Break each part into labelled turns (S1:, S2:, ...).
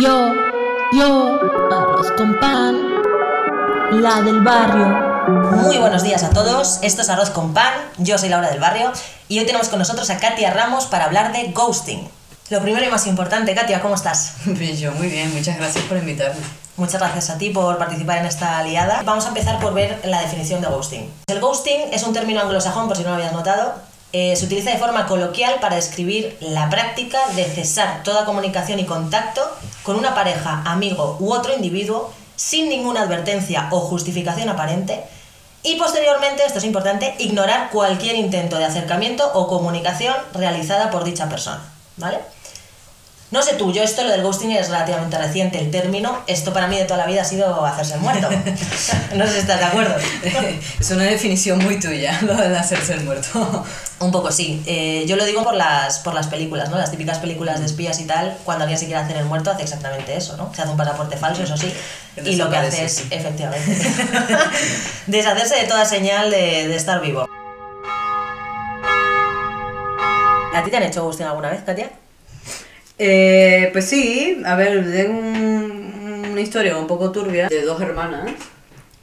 S1: Yo, yo, arroz con pan, la del barrio.
S2: Muy buenos días a todos, esto es Arroz con Pan, yo soy Laura del Barrio y hoy tenemos con nosotros a Katia Ramos para hablar de ghosting. Lo primero y más importante, Katia, ¿cómo estás?
S3: Bien, yo muy bien, muchas gracias por invitarme.
S2: Muchas gracias a ti por participar en esta aliada. Vamos a empezar por ver la definición de ghosting. El ghosting es un término anglosajón, por si no lo habías notado. Eh, se utiliza de forma coloquial para describir la práctica de cesar toda comunicación y contacto con una pareja, amigo u otro individuo sin ninguna advertencia o justificación aparente y posteriormente, esto es importante, ignorar cualquier intento de acercamiento o comunicación realizada por dicha persona. ¿Vale? No sé tú, yo esto lo del ghosting es relativamente reciente el término. Esto para mí de toda la vida ha sido hacerse el muerto. no sé si estás de acuerdo.
S3: es una definición muy tuya, lo de hacerse el muerto.
S2: Un poco sí. Eh, yo lo digo por las, por las películas, ¿no? Las típicas películas de espías y tal. Cuando alguien se quiere hacer el muerto hace exactamente eso, ¿no? Se hace un pasaporte falso, eso sí. y lo que hace es, efectivamente, deshacerse de toda señal de, de estar vivo. ¿A ti te han hecho ghosting alguna vez, Katia?
S3: Eh, pues sí, a ver, tengo una historia un poco turbia de dos hermanas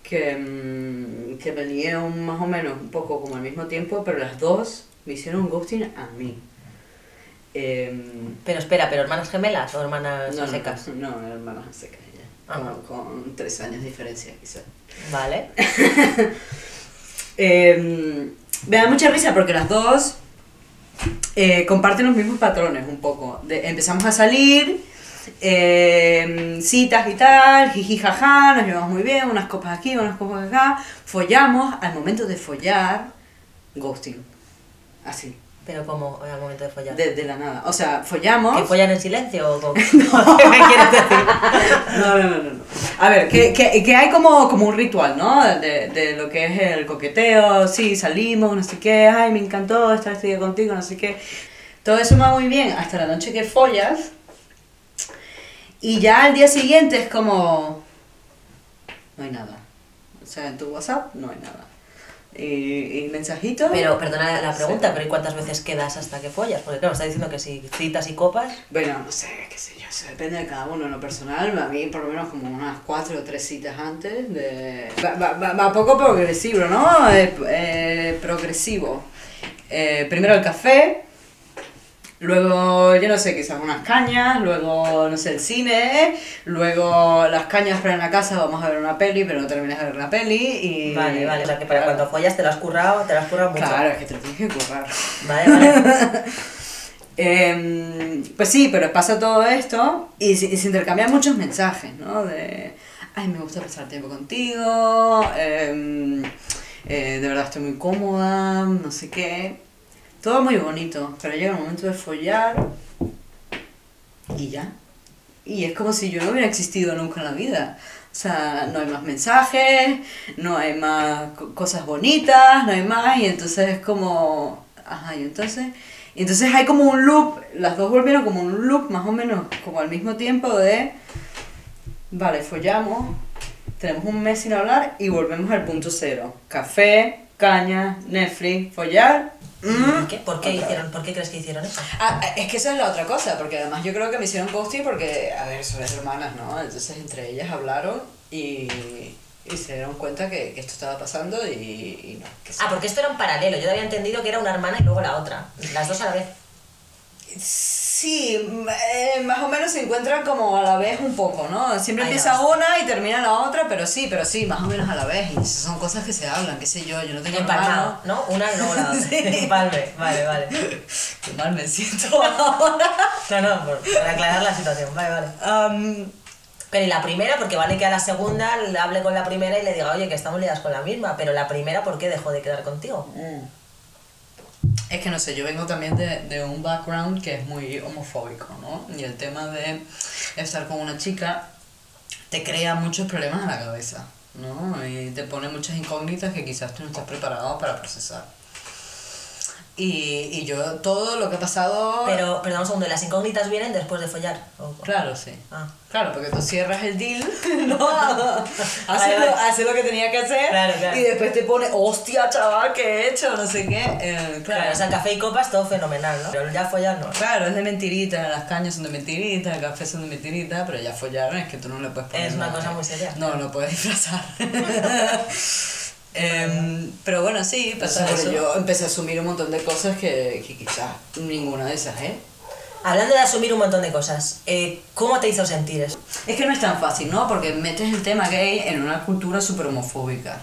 S3: que, mm, que venían más o menos un poco como al mismo tiempo, pero las dos me hicieron ghosting a mí. Em,
S2: pero espera, ¿pero hermanas gemelas o hermanas
S3: no,
S2: secas?
S3: No, no, hermanas secas ya. Ah, con, tres años de diferencia, quizás.
S2: Vale.
S3: Em, me da mucha risa porque las dos eh, comparten los mismos patrones un poco. empezamos a salir, eh, citas y tal, jiji jaja, nos llevamos muy bien, unas copas aquí, unas copas acá, follamos, al momento de follar, ghosting. Así.
S2: Pero como al momento de follar.
S3: De, la nada. O sea, follamos.
S2: ¿Que follan en silencio o
S3: ¿Qué me quieres decir? no, no, no, no. A ver, que, que, que hay como, como un ritual, ¿no? De, de, lo que es el coqueteo, sí, salimos, no sé qué, ay, me encantó estar este día contigo, no sé qué. Todo eso va muy bien hasta la noche que follas. Y ya al día siguiente es como. No hay nada. O sea, en tu WhatsApp no hay nada y, mensajitos.
S2: Pero, perdona la pregunta, pero ¿y cuántas veces quedas hasta que follas? Porque claro, está diciendo que si citas y copas...
S3: Bueno, no sé, qué sé yo, eso depende de cada uno en lo personal. A mí por lo menos como unas cuatro o tres citas antes. De... Va, va, va poco progresivo, ¿no? Eh, progresivo. Eh, primero el café, Luego, yo no sé, quizás unas cañas, luego, no sé, el cine, luego las cañas para en la casa, vamos a ver una peli, pero no terminas de ver la peli y...
S2: Vale, vale, o sea que para cuando follas te lo has currado, te lo has currado mucho.
S3: Claro, es que te lo tienes que currar.
S2: Vale, vale.
S3: eh, pues sí, pero pasa todo esto y se, y se, intercambian muchos mensajes, ¿no? De, ay, me gusta pasar tiempo contigo, eh, eh, de verdad estoy muy cómoda, no sé qué todo muy bonito, pero llega el momento de follar y ya. Y es como si yo no hubiera existido nunca en la vida. O sea, no hay más mensajes, no hay más cosas bonitas, no hay más, y entonces es como... Ajá, y entonces... Entonces hay como un loop, las dos volvieron como un loop más o menos como al mismo tiempo de... Vale, follamos, tenemos un mes sin hablar y volvemos al punto cero. Café, caña, Netflix, follar
S2: Mm. ¿Por, qué hicieron, ¿Por qué crees que hicieron eso?
S3: Ah, es que esa es la otra cosa, porque además yo creo que me hicieron ghosting porque, a ver, son hermanas, ¿no? Entonces entre ellas hablaron y, y se dieron cuenta que, que esto estaba pasando y, y no.
S2: ah, porque esto era un paralelo. Yo había entendido que era una hermana y luego la otra. Las dos a la vez.
S3: Sí, eh, más o menos se encuentran como a la vez un poco, ¿no? Siempre empieza una y termina la otra, pero sí, pero sí, más o menos a la vez. Y son cosas que se hablan, qué sé yo, yo no tengo
S2: Empalmado, ¿no? Una luego la otra. sí. vale, vale.
S3: Qué mal me siento ahora.
S2: no, no, por, aclarar la situación, vale, vale. Um, pero y la primera, porque vale que a la segunda le hable con la primera y le diga, oye, que estamos liadas con la misma, pero la primera, ¿por qué dejó de quedar contigo?
S3: Mm. Es que no sé, yo vengo también de, de, un background que es muy homofóbico, ¿no? Y el tema de estar con una chica te crea muchos problemas en la cabeza, ¿no? Y te pone muchas incógnitas que quizás tú no estás preparado para procesar. Y, y yo todo lo que ha pasado...
S2: Pero, perdón un segundo, ¿las incógnitas vienen después de follar? ¿O-
S3: Claro, sí.
S2: Ah.
S3: Claro, porque tú cierras el deal, ¿no? haces, lo, haces lo que tenía que hacer
S2: Claro, claro.
S3: y después te pone, hostia, chaval, ¿qué he hecho? No sé qué. Eh,
S2: Claro,
S3: claro,
S2: o sea, café y copas todo fenomenal, ¿no? Pero ya follar no.
S3: Claro, es de mentirita, las cañas son de mentirita, el café son de mentirita, pero ya follaron, es que tú no le puedes poner
S2: Es una
S3: nada.
S2: cosa muy seria.
S3: No, no puedes disfrazar. Em, pero bueno, sí, pasa eso.
S2: eso.
S3: Yo empecé a asumir un montón de cosas que, que quizás ninguna de esas, ¿eh?
S2: Hablando de asumir un montón de cosas, eh, ¿cómo te hizo sentir eso?
S3: Es que no es tan fácil, ¿no? Porque metes el tema gay en una cultura súper homofóbica.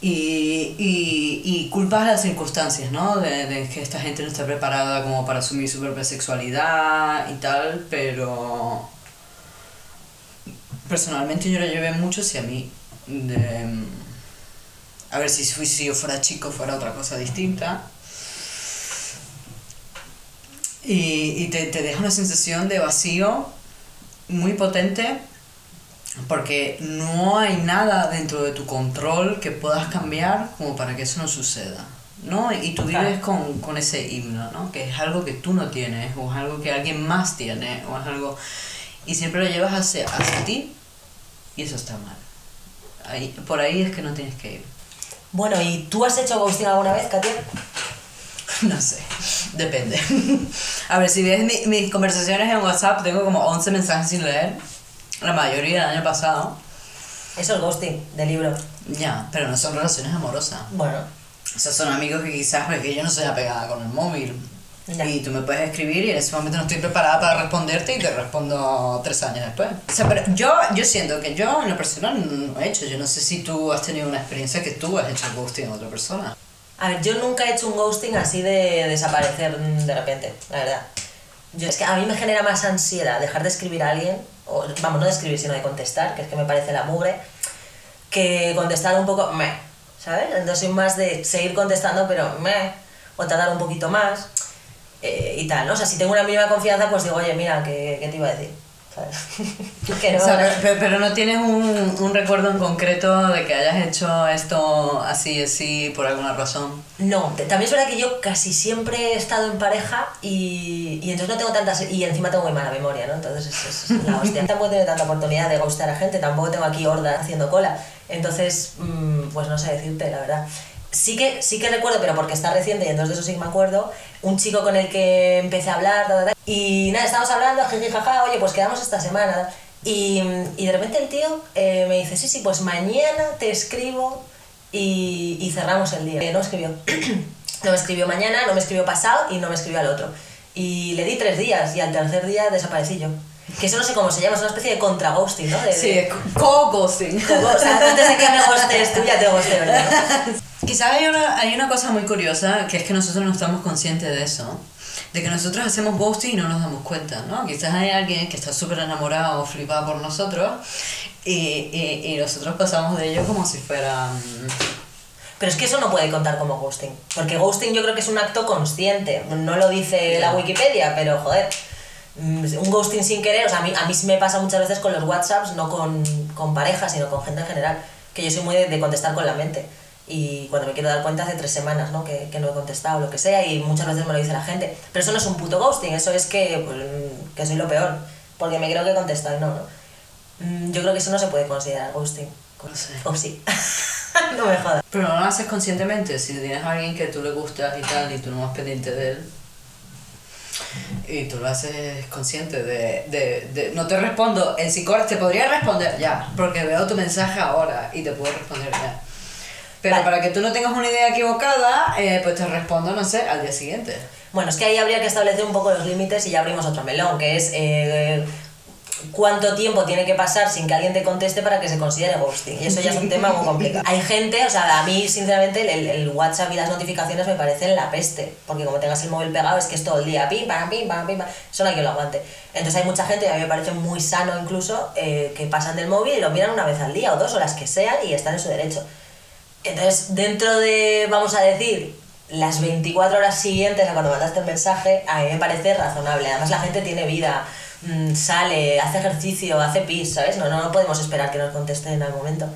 S3: Y, y, y culpas las circunstancias, ¿no? De, de que esta gente no está preparada como para asumir su propia sexualidad y tal, pero personalmente yo lo llevé mucho hacia mí. De, a ver, si, fui- si yo fuera chico fuera otra cosa distinta. Y, y te, te deja una sensación de vacío muy potente porque no hay nada dentro de tu control que puedas cambiar como para que eso no suceda. ¿no? Y tú vives con, con ese himno, ¿no? que es algo que tú no tienes, o es algo que alguien más tiene, o es algo... Y siempre lo llevas hacia, hacia ti, y eso está mal. Ahí, por ahí es que no tienes que ir.
S2: Bueno, ¿y tú has hecho ghosting alguna vez, Katia?
S3: No sé, depende. A ver, si ves mi- mis conversaciones en WhatsApp, tengo como 11 mensajes sin leer, la mayoría del año pasado.
S2: Eso es ghosting, de libro.
S3: Ya, pero no son relaciones amorosas.
S2: Bueno,
S3: O sea, son amigos que quizás, porque yo no soy apegada con el móvil.
S2: Ya.
S3: Y tú me puedes escribir y en ese momento no estoy preparada para responderte y te respondo tres años después. O sea, pero yo, yo siento que yo en lo personal no he hecho. Yo no sé si tú has tenido una experiencia que tú has hecho ghosting a otra persona.
S2: a ver, yo nunca he hecho un ghosting así de desaparecer de repente, la verdad. Yo, es que a mí me genera más ansiedad dejar de escribir a alguien, o vamos, no de escribir, sino de contestar, que es que me parece la mugre, que contestar un poco meh, ¿sabes? Entonces soy más de seguir contestando, pero meh, o tardar un poquito más, eh, y tal, ¿no? O sea, si tengo una mínima confianza, pues digo, oye, mira, ¿qué, qué te iba a decir? Que no,
S3: O sea, pero, pero- no tienes un, un recuerdo en concreto de que hayas hecho esto así, así, por alguna razón.
S2: No, también es verdad que yo casi siempre he estado en pareja y, y entonces no tengo tantas... Y encima tengo muy mala memoria, ¿no? Entonces es, es la hostia. tampoco he tenido tanta oportunidad de gustar a gente, tampoco tengo aquí horda haciendo cola. Entonces, mm, pues no sé decirte, la verdad. Sí que, sí que recuerdo, pero porque está reciente y entonces de eso sí que me acuerdo, un chico con el que empecé a hablar, ta, ta, ta, y nada, estábamos hablando, jiji, jaja, oye, pues quedamos esta semana. Y, y de repente el tío eh, me dice, sí, sí, pues mañana te escribo y, y cerramos el día. Eh, no me escribió. no me escribió mañana, no me escribió pasado y no me escribió al otro. Y le di tres días y al tercer día desaparecí yo. Que eso no sé cómo se llama, es una especie de contra-ghosting, ¿no? De-
S3: Sí,
S2: de-
S3: es co-ghosting.
S2: como, o sea, antes de que me gostes tú ya te gosté, ¿verdad?
S3: Quizás hay una, hay una cosa muy curiosa, que es que nosotros no estamos conscientes de eso. De que nosotros hacemos ghosting y no nos damos cuenta, ¿no? Quizás hay alguien que está súper enamorado o flipado por nosotros y, y, y nosotros pasamos de ello como si fueran...
S2: Pero es que eso no puede contar como ghosting. Porque ghosting yo creo que es un acto consciente. No lo dice la Wikipedia, pero joder. mm, Un ghosting sin querer, o sea, a mí, a mí me pasa muchas veces con los WhatsApps, no con, con parejas, sino con gente en general, que yo soy muy de, de contestar con la mente. Y cuando me quiero dar cuenta hace tres semanas, ¿no? Que, que no he contestado, lo que sea, y muchas veces me lo dice la gente. Pero eso no es un puto ghosting, eso es que, pues, que soy lo peor, porque me creo que contestar no, ¿no? Mm, Yo creo que eso no se puede considerar ghosting.
S3: No sé.
S2: O sí. no me jodas.
S3: Pero no lo haces conscientemente, si tienes a alguien que tú le gustas y tal y tú no vas pendiente de él. Y tú lo haces consciente de, de, de no te respondo en cinco horas, te podría responder ya, porque veo tu mensaje ahora y te puedo responder ya. Pero
S2: Vale.
S3: para que tú no tengas una idea equivocada, eh, pues te respondo, no sé, al día siguiente.
S2: Bueno, es que ahí habría que establecer un poco los límites y ya abrimos otro melón, que es eh, cuánto tiempo tiene que pasar sin que alguien te conteste para que se considere ghosting. Y eso ya es un tema muy complicado. Hay gente, o sea, a mí sinceramente el, el WhatsApp y las notificaciones me parecen la peste, porque como tengas el móvil pegado es que es todo el día, pim, pam, pim, pam, pim, pam, eso no hay quien lo aguante. Entonces hay mucha gente, y a mí me parece muy sano incluso, eh, que pasan del móvil y lo miran una vez al día o dos o las que sean y están en su derecho. Entonces, dentro de, vamos a decir, las 24 horas siguientes a cuando mandaste el mensaje, a mí me parece razonable. Además, la gente tiene vida, mm, sale, hace ejercicio, hace pis, ¿sabes? No, no, no podemos esperar que nos contesten al momento.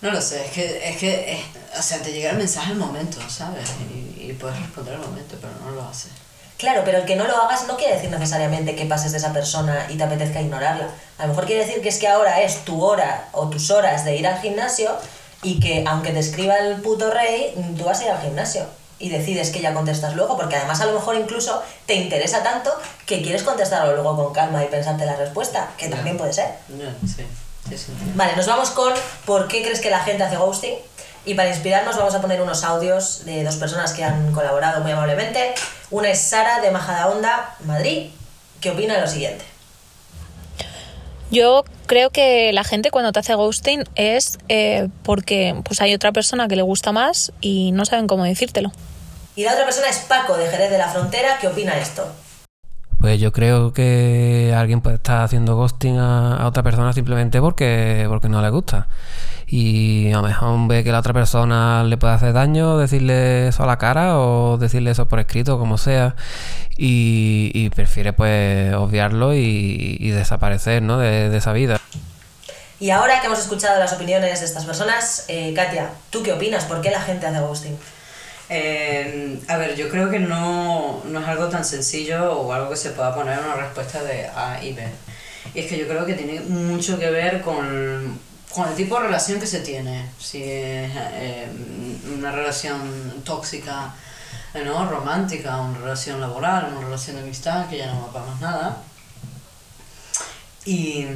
S3: No lo sé, es que, es que, es- o sea, te llega el mensaje al momento, ¿sabes? Y, y puedes responder al momento, pero no lo haces.
S2: Claro, pero el que no lo hagas no quiere decir necesariamente que pases de esa persona y te apetezca ignorarla. A lo mejor quiere decir que es que ahora es tu hora o tus horas de ir al gimnasio y que aunque te escriba el puto rey, tú vas a ir al gimnasio y decides que ya contestas luego, porque además a lo mejor incluso te interesa tanto que quieres contestarlo luego con calma y pensarte la respuesta, que también puede ser.
S3: Sí, sí, sí.
S2: Vale, nos vamos con por qué crees que la gente hace ghosting. Y para inspirarnos vamos a poner unos audios de dos personas que han colaborado muy amablemente. Una es Sara de Majadahonda, Madrid, que opina lo siguiente.
S4: Yo creo que la gente cuando te hace ghosting es eh, porque pues hay otra persona que le gusta más y no saben cómo decírtelo.
S2: Y la otra persona es Paco de Jerez de la Frontera, que opina esto.
S5: Pues yo creo que alguien puede estar haciendo ghosting a, otra persona simplemente porque, porque no le gusta. Y a lo mejor ve que la otra persona le puede hacer daño, decirle eso a la cara o decirle eso por escrito, como sea. Y, prefiere pues obviarlo y, desaparecer ¿no? de, de esa vida.
S2: Y ahora que hemos escuchado las opiniones de estas personas, eh, Katia, ¿tú qué opinas? ¿Por qué la gente hace ghosting?
S3: Eh, a ver, yo creo que no, no es algo tan sencillo o algo que se pueda poner en una respuesta de A y B. Y es que yo creo que tiene mucho que ver con, con el tipo de relación que se tiene. Si es eh, una relación tóxica, ¿no? romántica, una relación laboral, una relación de amistad, que ya no va para más nada. Y,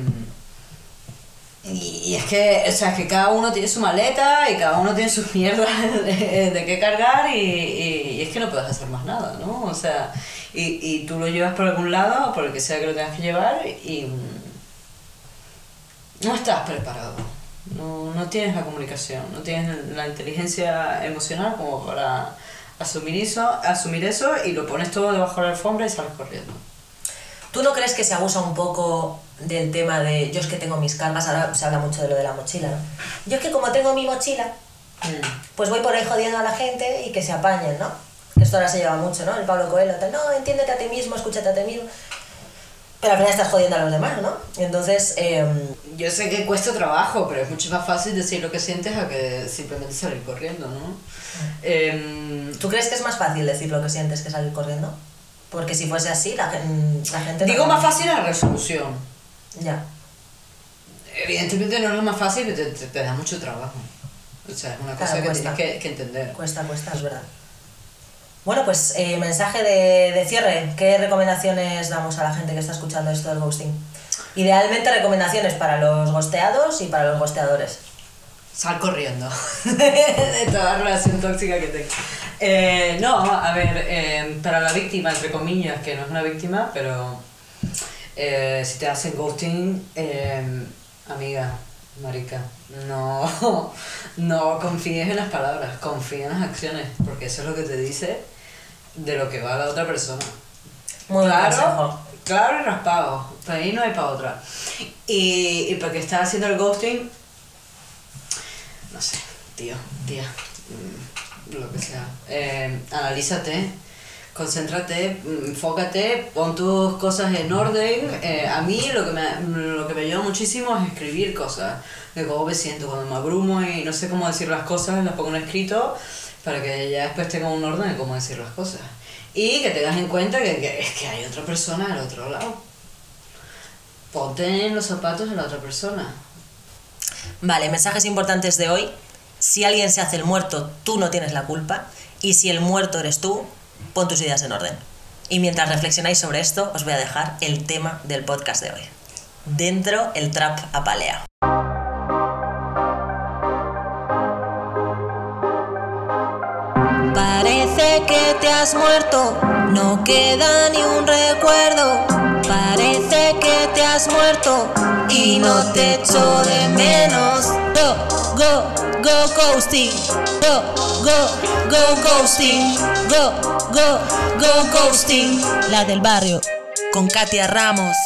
S3: y, es que, o sea, es que cada uno tiene su maleta y cada uno tiene sus mierdas de, de qué cargar y, y, y es que no puedes hacer más nada, ¿no? O sea, y, y tú lo llevas por algún lado, por el que sea que lo tengas que llevar y mm, no estás preparado. No, no tienes la comunicación, no tienes la inteligencia emocional como para asumir eso, asumir eso y lo pones todo debajo de la alfombra y sales corriendo.
S2: ¿Tú no crees que se abusa un poco del tema de yo es que tengo mis cargas? Ahora se habla mucho de lo de la mochila, ¿no? Yo es que como tengo mi mochila, pues voy por ahí jodiendo a la gente y que se apañen, ¿no? Esto ahora se lleva mucho, ¿no? El Pablo Coelho, tal, no, entiéndete a ti mismo, escúchate a ti mismo. Pero al final estás jodiendo a los demás, ¿no? Entonces, em,
S3: Yo sé que cuesta trabajo, pero es mucho más fácil decir lo que sientes a que simplemente salir corriendo, ¿no? Em,
S2: ¿tú crees que es más fácil decir lo que sientes que salir corriendo? Porque si fuese así, la, gen- la gente... no-
S3: digo más fácil la resolución.
S2: Ya.
S3: Evidentemente no es lo más fácil, te, te, te da mucho trabajo. O sea, es una cosa que tienes que, que entender.
S2: Cuesta, cuesta, es verdad. Bueno, pues eh, mensaje de, de cierre. ¿Qué recomendaciones damos a la gente que está escuchando esto del ghosting? Idealmente recomendaciones para los gosteados y para los gosteadores.
S3: Sal corriendo de toda relación tóxica que tengas. Eh, no, a ver, eh, para la víctima, entre comillas, que no es una víctima, pero eh, si te hacen ghosting, eh, amiga, marica, no, no confíes en las palabras, confía en las acciones, porque eso es lo que te dice de lo que va la otra persona.
S2: Muy
S3: claro,
S2: consejo.
S3: claro y raspado, para ahí no hay para otra. Y, y porque estás haciendo el ghosting, tío, tía, mm, lo que sea. Eh, analízate, concéntrate, mm, enfócate, pon tus cosas en orden. Eh, a mí lo que, me, lo que me ayuda muchísimo es escribir cosas, de cómo me siento cuando me abrumo y no sé cómo decir las cosas, las pongo en escrito para que ya después tenga un orden de cómo decir las cosas. Y que tengas en cuenta que, que es que hay otra persona al otro lado. Ponte en los zapatos de la otra persona.
S2: Vale, mensajes importantes de hoy. Si alguien se hace el muerto, tú no tienes la culpa. Y si el muerto eres tú, pon tus ideas en orden. Y mientras reflexionáis sobre esto, os voy a dejar el tema del podcast de hoy. Dentro el trap apalea. Parece que te has muerto, no queda ni un recuerdo. Parece que te has muerto y no te echo de menos. Go, go, go ghosting. Go, go, go ghosting. Go, go, go ghosting. La del barrio con Katia Ramos.